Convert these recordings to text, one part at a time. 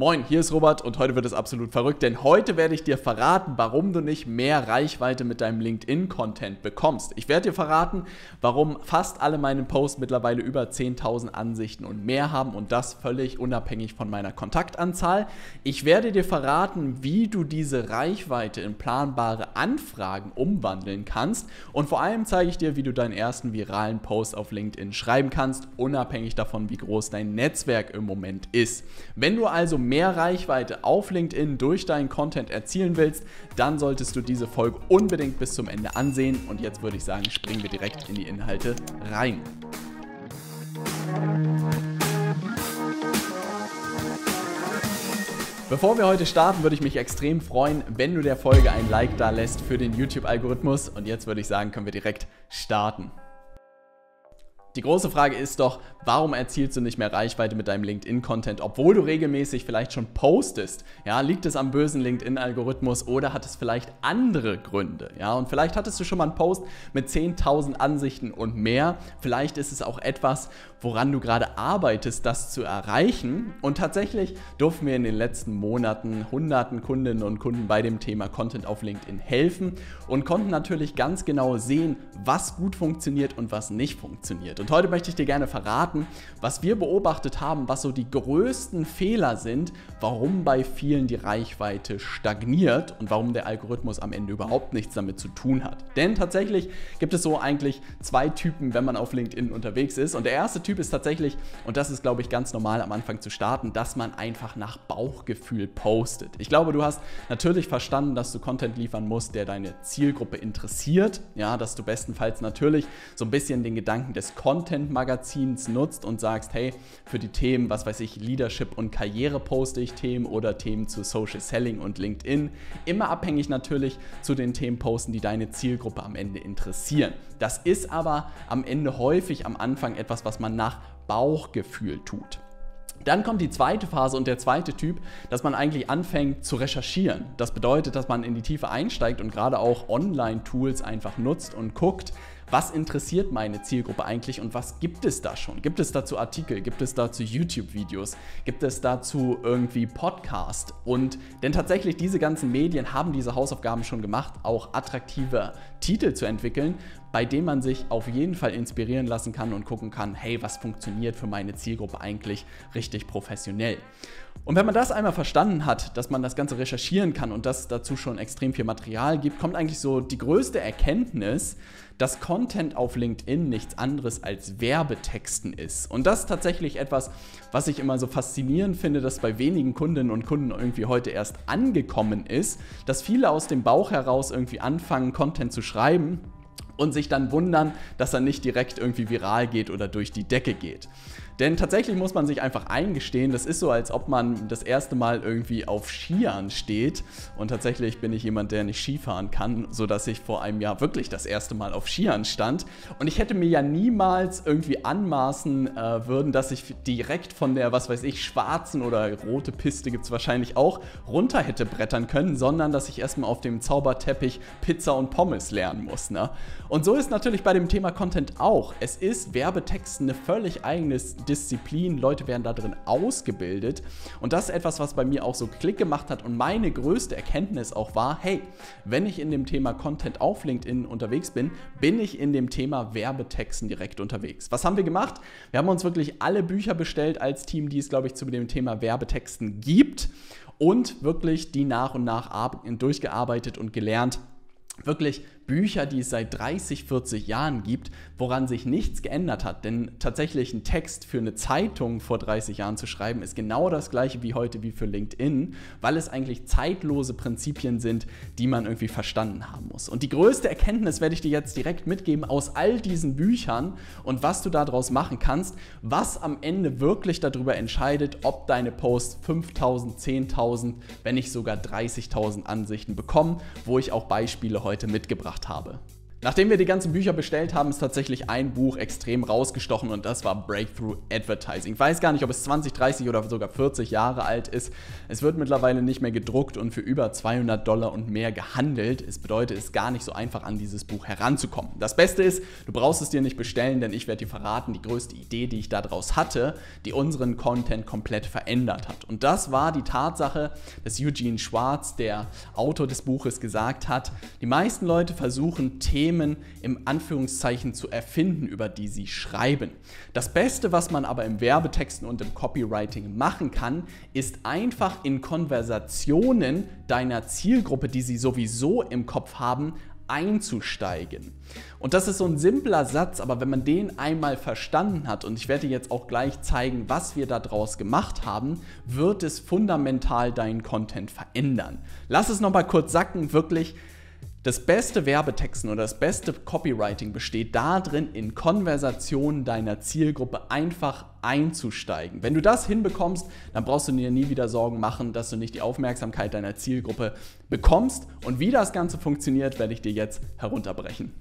Moin, hier ist Robert und heute wird es absolut verrückt, denn heute werde ich dir verraten, warum du nicht mehr Reichweite mit deinem LinkedIn-Content bekommst. Ich werde dir verraten, warum fast alle meine Posts mittlerweile über 10.000 Ansichten und mehr haben und das völlig unabhängig von meiner Kontaktanzahl. Ich werde dir verraten, wie du diese Reichweite in planbare Anfragen umwandeln kannst und vor allem zeige ich dir, wie du deinen ersten viralen Post auf LinkedIn schreiben kannst, unabhängig davon, wie groß dein Netzwerk im Moment ist. Wenn du also mehr Reichweite auf LinkedIn durch deinen Content erzielen willst, dann solltest du diese Folge unbedingt bis zum Ende ansehen. Und jetzt würde ich sagen, springen wir direkt in die Inhalte rein. Bevor wir heute starten, würde ich mich extrem freuen, wenn du der Folge ein Like da lässt für den YouTube-Algorithmus. Und jetzt würde ich sagen, können wir direkt starten. Die große Frage ist doch, warum erzielst du nicht mehr Reichweite mit deinem LinkedIn-Content, obwohl du regelmäßig vielleicht schon postest? Ja, liegt es am bösen LinkedIn-Algorithmus oder hat es vielleicht andere Gründe? Ja, und vielleicht hattest du schon mal einen Post mit 10.000 Ansichten und mehr. Vielleicht ist es auch etwas, woran du gerade arbeitest, das zu erreichen. Und tatsächlich durften wir in den letzten Monaten hunderten Kundinnen und Kunden bei dem Thema Content auf LinkedIn helfen und konnten natürlich ganz genau sehen, was gut funktioniert und was nicht funktioniert. Und heute möchte ich dir gerne verraten, was wir beobachtet haben, was so die größten Fehler sind, warum bei vielen die Reichweite stagniert und warum der Algorithmus am Ende überhaupt nichts damit zu tun hat. Denn tatsächlich gibt es so eigentlich zwei Typen, wenn man auf LinkedIn unterwegs ist. Und der erste Typ ist tatsächlich, und das ist glaube ich ganz normal am Anfang zu starten, dass man einfach nach Bauchgefühl postet. Ich glaube, du hast natürlich verstanden, dass du Content liefern musst, der deine Zielgruppe interessiert. Ja, dass du bestenfalls natürlich so ein bisschen den Gedanken des Content Content-Magazins nutzt und sagst, hey, für die Themen, was weiß ich, Leadership und Karriere poste ich Themen oder Themen zu Social Selling und LinkedIn. Immer abhängig natürlich zu den Themen posten, die deine Zielgruppe am Ende interessieren. Das ist aber am Ende häufig am Anfang etwas, was man nach Bauchgefühl tut. Dann kommt die zweite Phase und der zweite Typ, dass man eigentlich anfängt zu recherchieren. Das bedeutet, dass man in die Tiefe einsteigt und gerade auch Online-Tools einfach nutzt und guckt, was interessiert meine Zielgruppe eigentlich und was gibt es da schon? Gibt es dazu Artikel? Gibt es dazu YouTube-Videos? Gibt es dazu irgendwie Podcast? Und denn tatsächlich diese ganzen Medien haben diese Hausaufgaben schon gemacht, auch attraktive Titel zu entwickeln, bei denen man sich auf jeden Fall inspirieren lassen kann und gucken kann, hey, was funktioniert für meine Zielgruppe eigentlich richtig professionell. Und wenn man das einmal verstanden hat, dass man das Ganze recherchieren kann und dass dazu schon extrem viel Material gibt, kommt eigentlich so die größte Erkenntnis, dass Content auf LinkedIn nichts anderes als Werbetexten ist. Und das ist tatsächlich etwas, was ich immer so faszinierend finde, dass bei wenigen Kundinnen und Kunden irgendwie heute erst angekommen ist, dass viele aus dem Bauch heraus irgendwie anfangen, Content zu schreiben und sich dann wundern, dass er nicht direkt irgendwie viral geht oder durch die Decke geht. Denn tatsächlich muss man sich einfach eingestehen, das ist so, als ob man das erste Mal irgendwie auf Skiern steht. Und tatsächlich bin ich jemand, der nicht Skifahren kann, sodass ich vor einem Jahr wirklich das erste Mal auf Skiern stand. Und ich hätte mir ja niemals irgendwie anmaßen äh, würden, dass ich direkt von der, was weiß ich, schwarzen oder rote Piste gibt es wahrscheinlich auch, runter hätte brettern können, sondern dass ich erstmal auf dem Zauberteppich Pizza und Pommes lernen muss. Ne? Und so ist natürlich bei dem Thema Content auch. Es ist Werbetexten eine völlig eigenes Disziplin, Leute werden da drin ausgebildet. Und das ist etwas, was bei mir auch so Klick gemacht hat und meine größte Erkenntnis auch war, hey, wenn ich in dem Thema Content auf LinkedIn unterwegs bin, bin ich in dem Thema Werbetexten direkt unterwegs. Was haben wir gemacht? Wir haben uns wirklich alle Bücher bestellt als Team, die es, glaube ich, zu dem Thema Werbetexten gibt und wirklich die nach und nach durchgearbeitet und gelernt, wirklich Bücher, die es seit 30, 40 Jahren gibt, woran sich nichts geändert hat. Denn tatsächlich ein Text für eine Zeitung vor 30 Jahren zu schreiben, ist genau das gleiche wie heute wie für LinkedIn, weil es eigentlich zeitlose Prinzipien sind, die man irgendwie verstanden haben muss. Und die größte Erkenntnis werde ich dir jetzt direkt mitgeben aus all diesen Büchern und was du daraus machen kannst, was am Ende wirklich darüber entscheidet, ob deine Posts 5000, 10.000, wenn nicht sogar 30.000 Ansichten bekommen, wo ich auch Beispiele heute mitgebracht habe. Nachdem wir die ganzen Bücher bestellt haben, ist tatsächlich ein Buch extrem rausgestochen und das war Breakthrough Advertising. Ich weiß gar nicht, ob es 20, 30 oder sogar 40 Jahre alt ist. Es wird mittlerweile nicht mehr gedruckt und für über 200 Dollar und mehr gehandelt. Es bedeutet, es ist gar nicht so einfach an dieses Buch heranzukommen. Das Beste ist, du brauchst es dir nicht bestellen, denn ich werde dir verraten, die größte Idee, die ich daraus hatte, die unseren Content komplett verändert hat. Und das war die Tatsache, dass Eugene Schwartz, der Autor des Buches, gesagt hat, die meisten Leute versuchen Themen Themen im Anführungszeichen zu erfinden, über die sie schreiben. Das Beste, was man aber im Werbetexten und im Copywriting machen kann, ist einfach in Konversationen deiner Zielgruppe, die sie sowieso im Kopf haben, einzusteigen. Und das ist so ein simpler Satz, aber wenn man den einmal verstanden hat, und ich werde jetzt auch gleich zeigen, was wir daraus gemacht haben, wird es fundamental deinen Content verändern. Lass es nochmal kurz sacken, wirklich das beste Werbetexten oder das beste Copywriting besteht darin, in Konversationen deiner Zielgruppe einfach einzusteigen. Wenn du das hinbekommst, dann brauchst du dir nie wieder Sorgen machen, dass du nicht die Aufmerksamkeit deiner Zielgruppe bekommst. Und wie das Ganze funktioniert, werde ich dir jetzt herunterbrechen.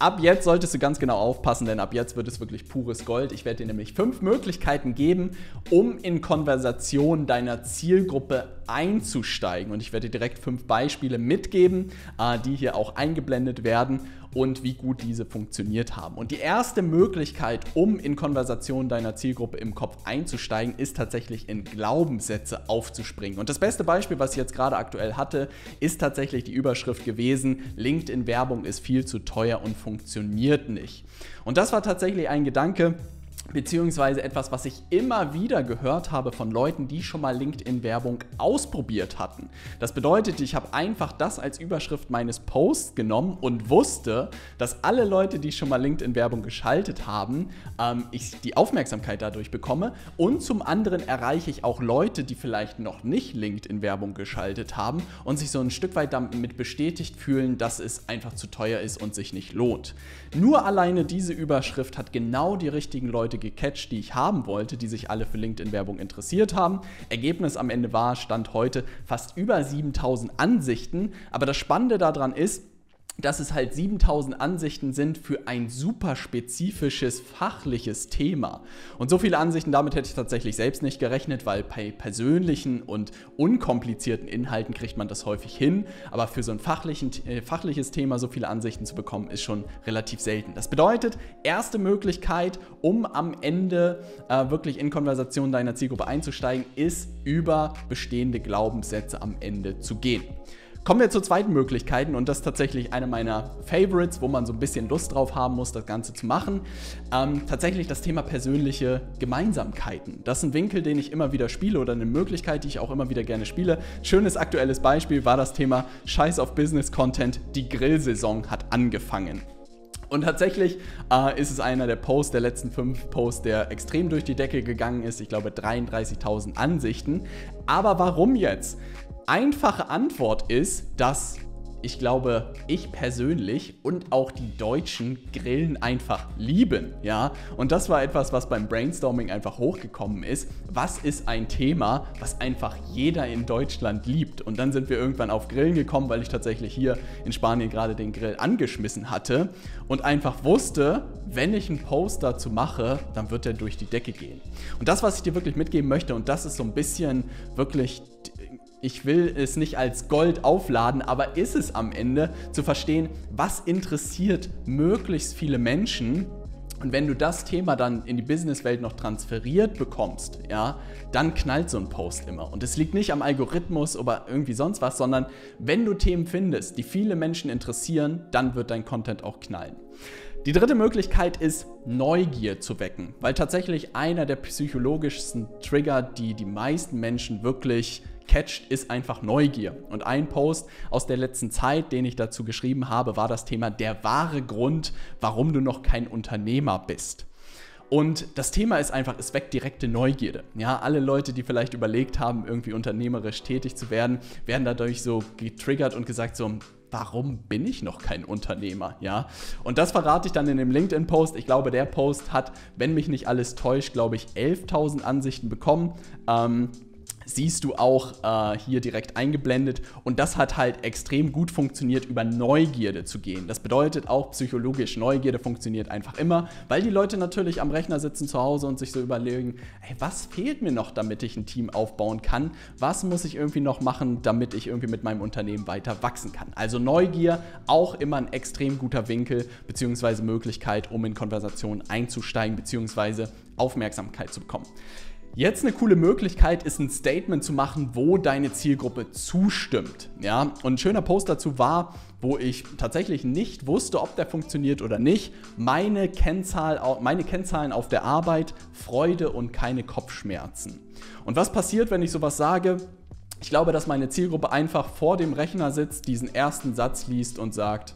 Ab jetzt solltest du ganz genau aufpassen, denn ab jetzt wird es wirklich pures Gold. Ich werde dir nämlich fünf Möglichkeiten geben, um in Konversation deiner Zielgruppe einzusteigen. Und ich werde dir direkt fünf Beispiele mitgeben, äh, die hier auch eingeblendet werden und wie gut diese funktioniert haben. Und die erste Möglichkeit, um in Konversation deiner Zielgruppe im Kopf einzusteigen, ist tatsächlich in Glaubenssätze aufzuspringen. Und das beste Beispiel, was ich jetzt gerade aktuell hatte, ist tatsächlich die Überschrift gewesen, LinkedIn-Werbung ist viel zu teuer und funktioniert nicht. Und das war tatsächlich ein Gedanke, beziehungsweise etwas, was ich immer wieder gehört habe von Leuten, die schon mal LinkedIn-Werbung ausprobiert hatten. Das bedeutet, ich habe einfach das als Überschrift meines Posts genommen und wusste, dass alle Leute, die schon mal LinkedIn-Werbung geschaltet haben, ähm, ich die Aufmerksamkeit dadurch bekomme und zum anderen erreiche ich auch Leute, die vielleicht noch nicht LinkedIn-Werbung geschaltet haben und sich so ein Stück weit damit bestätigt fühlen, dass es einfach zu teuer ist und sich nicht lohnt. Nur alleine diese Überschrift hat genau die richtigen Leute gecatcht, die ich haben wollte, die sich alle für LinkedIn-Werbung interessiert haben. Ergebnis am Ende war, stand heute fast über 7000 Ansichten. Aber das Spannende daran ist, dass es halt 7000 Ansichten sind für ein super spezifisches fachliches Thema. Und so viele Ansichten, damit hätte ich tatsächlich selbst nicht gerechnet, weil bei persönlichen und unkomplizierten Inhalten kriegt man das häufig hin. Aber für so ein fachlichen, äh, fachliches Thema so viele Ansichten zu bekommen, ist schon relativ selten. Das bedeutet, erste Möglichkeit, um am Ende äh, wirklich in Konversation deiner Zielgruppe einzusteigen, ist über bestehende Glaubenssätze am Ende zu gehen. Kommen wir zur zweiten Möglichkeit und das ist tatsächlich eine meiner Favorites, wo man so ein bisschen Lust drauf haben muss, das Ganze zu machen. Ähm, tatsächlich das Thema persönliche Gemeinsamkeiten. Das ist ein Winkel, den ich immer wieder spiele oder eine Möglichkeit, die ich auch immer wieder gerne spiele. Schönes aktuelles Beispiel war das Thema Scheiß auf Business Content. Die Grillsaison hat angefangen. Und tatsächlich äh, ist es einer der Posts, der letzten fünf Posts, der extrem durch die Decke gegangen ist. Ich glaube 33.000 Ansichten. Aber warum jetzt? Einfache Antwort ist, dass ich glaube, ich persönlich und auch die Deutschen Grillen einfach lieben, ja. Und das war etwas, was beim Brainstorming einfach hochgekommen ist. Was ist ein Thema, was einfach jeder in Deutschland liebt? Und dann sind wir irgendwann auf Grillen gekommen, weil ich tatsächlich hier in Spanien gerade den Grill angeschmissen hatte und einfach wusste, wenn ich einen Post dazu mache, dann wird er durch die Decke gehen. Und das, was ich dir wirklich mitgeben möchte, und das ist so ein bisschen wirklich ich will es nicht als Gold aufladen, aber ist es am Ende zu verstehen, was interessiert möglichst viele Menschen und wenn du das Thema dann in die Businesswelt noch transferiert bekommst, ja, dann knallt so ein Post immer. Und es liegt nicht am Algorithmus oder irgendwie sonst was, sondern wenn du Themen findest, die viele Menschen interessieren, dann wird dein Content auch knallen. Die dritte Möglichkeit ist, Neugier zu wecken, weil tatsächlich einer der psychologischsten Trigger, die die meisten Menschen wirklich catcht, ist einfach Neugier. Und ein Post aus der letzten Zeit, den ich dazu geschrieben habe, war das Thema der wahre Grund, warum du noch kein Unternehmer bist. Und das Thema ist einfach, es weckt direkte Neugierde. Ja, alle Leute, die vielleicht überlegt haben, irgendwie unternehmerisch tätig zu werden, werden dadurch so getriggert und gesagt so, warum bin ich noch kein Unternehmer? Ja, und das verrate ich dann in dem LinkedIn-Post. Ich glaube, der Post hat, wenn mich nicht alles täuscht, glaube ich, 11.000 Ansichten bekommen. Ähm, siehst du auch äh, hier direkt eingeblendet. Und das hat halt extrem gut funktioniert, über Neugierde zu gehen. Das bedeutet auch psychologisch, Neugierde funktioniert einfach immer, weil die Leute natürlich am Rechner sitzen zu Hause und sich so überlegen, hey, was fehlt mir noch, damit ich ein Team aufbauen kann? Was muss ich irgendwie noch machen, damit ich irgendwie mit meinem Unternehmen weiter wachsen kann? Also Neugier auch immer ein extrem guter Winkel bzw. Möglichkeit, um in Konversationen einzusteigen bzw. Aufmerksamkeit zu bekommen. Jetzt eine coole Möglichkeit ist ein Statement zu machen, wo deine Zielgruppe zustimmt. Ja? Und ein schöner Post dazu war, wo ich tatsächlich nicht wusste, ob der funktioniert oder nicht. Meine, Kennzahl, meine Kennzahlen auf der Arbeit, Freude und keine Kopfschmerzen. Und was passiert, wenn ich sowas sage? Ich glaube, dass meine Zielgruppe einfach vor dem Rechner sitzt, diesen ersten Satz liest und sagt,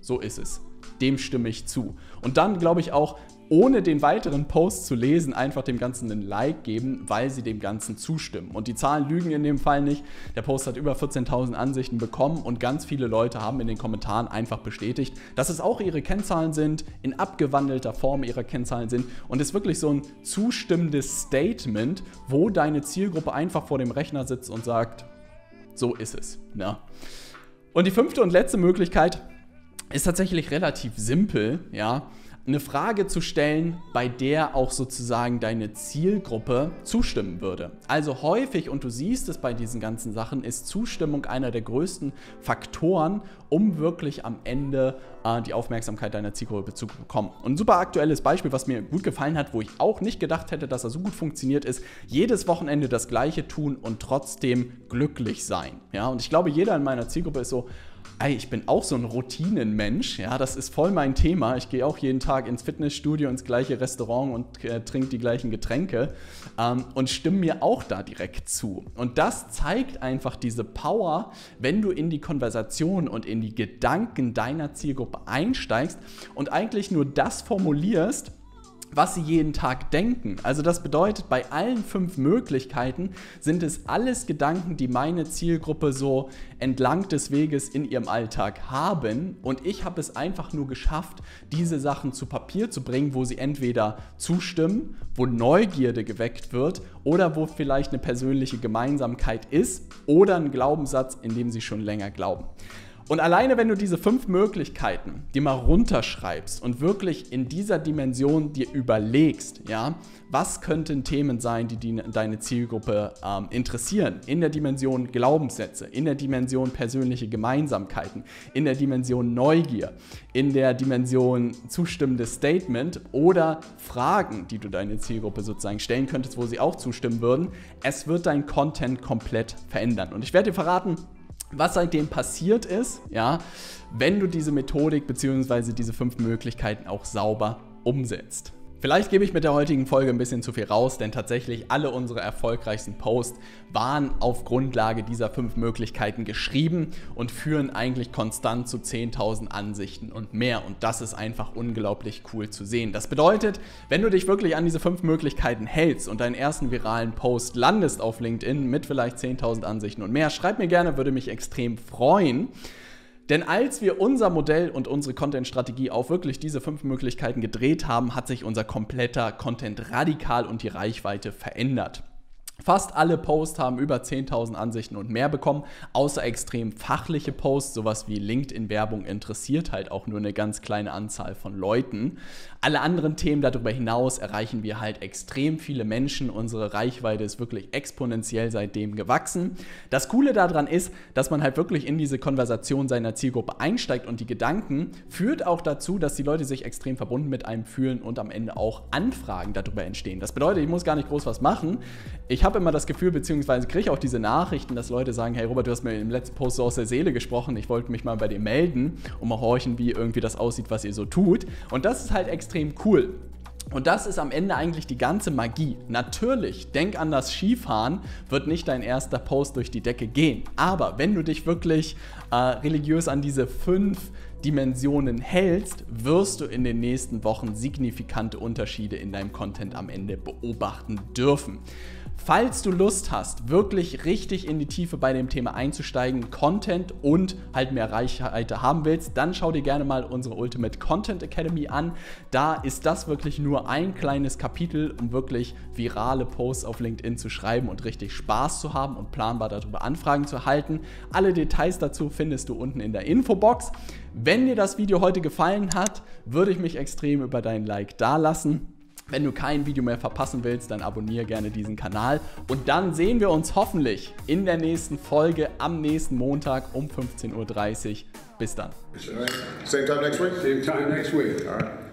so ist es. Dem stimme ich zu. Und dann glaube ich auch, ohne den weiteren Post zu lesen, einfach dem Ganzen einen Like geben, weil sie dem Ganzen zustimmen. Und die Zahlen lügen in dem Fall nicht. Der Post hat über 14.000 Ansichten bekommen und ganz viele Leute haben in den Kommentaren einfach bestätigt, dass es auch ihre Kennzahlen sind, in abgewandelter Form ihrer Kennzahlen sind und es ist wirklich so ein zustimmendes Statement, wo deine Zielgruppe einfach vor dem Rechner sitzt und sagt, so ist es. Ja. Ne? Und die fünfte und letzte Möglichkeit ist tatsächlich relativ simpel, ja eine Frage zu stellen, bei der auch sozusagen deine Zielgruppe zustimmen würde. Also häufig, und du siehst es bei diesen ganzen Sachen, ist Zustimmung einer der größten Faktoren, um wirklich am Ende äh, die Aufmerksamkeit deiner Zielgruppe zu bekommen. Und ein super aktuelles Beispiel, was mir gut gefallen hat, wo ich auch nicht gedacht hätte, dass er so gut funktioniert, ist jedes Wochenende das gleiche tun und trotzdem glücklich sein. Ja, und ich glaube, jeder in meiner Zielgruppe ist so, ey, ich bin auch so ein Routinenmensch, ja, das ist voll mein Thema. Ich gehe auch jeden Tag ins Fitnessstudio, ins gleiche Restaurant und äh, trinke die gleichen Getränke ähm, und stimme mir auch da direkt zu. Und das zeigt einfach diese Power, wenn du in die Konversation und in die Gedanken deiner Zielgruppe einsteigst und eigentlich nur das formulierst, was sie jeden Tag denken. Also das bedeutet, bei allen fünf Möglichkeiten sind es alles Gedanken, die meine Zielgruppe so entlang des Weges in ihrem Alltag haben. Und ich habe es einfach nur geschafft, diese Sachen zu Papier zu bringen, wo sie entweder zustimmen, wo Neugierde geweckt wird oder wo vielleicht eine persönliche Gemeinsamkeit ist oder ein Glaubenssatz, in dem sie schon länger glauben. Und alleine wenn du diese fünf Möglichkeiten dir mal runterschreibst und wirklich in dieser Dimension dir überlegst, ja, was könnten Themen sein, die, die deine Zielgruppe ähm, interessieren, in der Dimension Glaubenssätze, in der Dimension persönliche Gemeinsamkeiten, in der Dimension Neugier, in der Dimension zustimmendes Statement oder Fragen, die du deine Zielgruppe sozusagen stellen könntest, wo sie auch zustimmen würden, es wird dein Content komplett verändern. Und ich werde dir verraten, was seitdem passiert ist, ja, wenn du diese Methodik bzw. diese fünf Möglichkeiten auch sauber umsetzt. Vielleicht gebe ich mit der heutigen Folge ein bisschen zu viel raus, denn tatsächlich alle unsere erfolgreichsten Posts waren auf Grundlage dieser fünf Möglichkeiten geschrieben und führen eigentlich konstant zu 10.000 Ansichten und mehr. Und das ist einfach unglaublich cool zu sehen. Das bedeutet, wenn du dich wirklich an diese fünf Möglichkeiten hältst und deinen ersten viralen Post landest auf LinkedIn mit vielleicht 10.000 Ansichten und mehr, schreib mir gerne, würde mich extrem freuen. Denn als wir unser Modell und unsere Content-Strategie auf wirklich diese fünf Möglichkeiten gedreht haben, hat sich unser kompletter Content radikal und die Reichweite verändert. Fast alle Posts haben über 10.000 Ansichten und mehr bekommen, außer extrem fachliche Posts, sowas wie LinkedIn-Werbung interessiert halt auch nur eine ganz kleine Anzahl von Leuten. Alle anderen Themen darüber hinaus erreichen wir halt extrem viele Menschen. Unsere Reichweite ist wirklich exponentiell seitdem gewachsen. Das Coole daran ist, dass man halt wirklich in diese Konversation seiner Zielgruppe einsteigt und die Gedanken führt auch dazu, dass die Leute sich extrem verbunden mit einem fühlen und am Ende auch Anfragen darüber entstehen. Das bedeutet, ich muss gar nicht groß was machen. Ich habe immer das Gefühl, beziehungsweise kriege auch diese Nachrichten, dass Leute sagen, hey Robert, du hast mir im letzten Post so aus der Seele gesprochen, ich wollte mich mal bei dir melden und mal horchen, wie irgendwie das aussieht, was ihr so tut. Und das ist halt extrem cool. Und das ist am Ende eigentlich die ganze Magie. Natürlich, denk an das Skifahren, wird nicht dein erster Post durch die Decke gehen. Aber wenn du dich wirklich äh, religiös an diese fünf Dimensionen hältst, wirst du in den nächsten Wochen signifikante Unterschiede in deinem Content am Ende beobachten dürfen. Falls du Lust hast, wirklich richtig in die Tiefe bei dem Thema einzusteigen, Content und halt mehr Reichweite haben willst, dann schau dir gerne mal unsere Ultimate Content Academy an. Da ist das wirklich nur ein kleines Kapitel, um wirklich virale Posts auf LinkedIn zu schreiben und richtig Spaß zu haben und planbar darüber Anfragen zu erhalten. Alle Details dazu findest du unten in der Infobox. Wenn dir das Video heute gefallen hat, würde ich mich extrem über dein Like dalassen. Wenn du kein Video mehr verpassen willst, dann abonniere gerne diesen Kanal. Und dann sehen wir uns hoffentlich in der nächsten Folge am nächsten Montag um 15.30 Uhr. Bis dann. Same time next week? Same time next week. All right.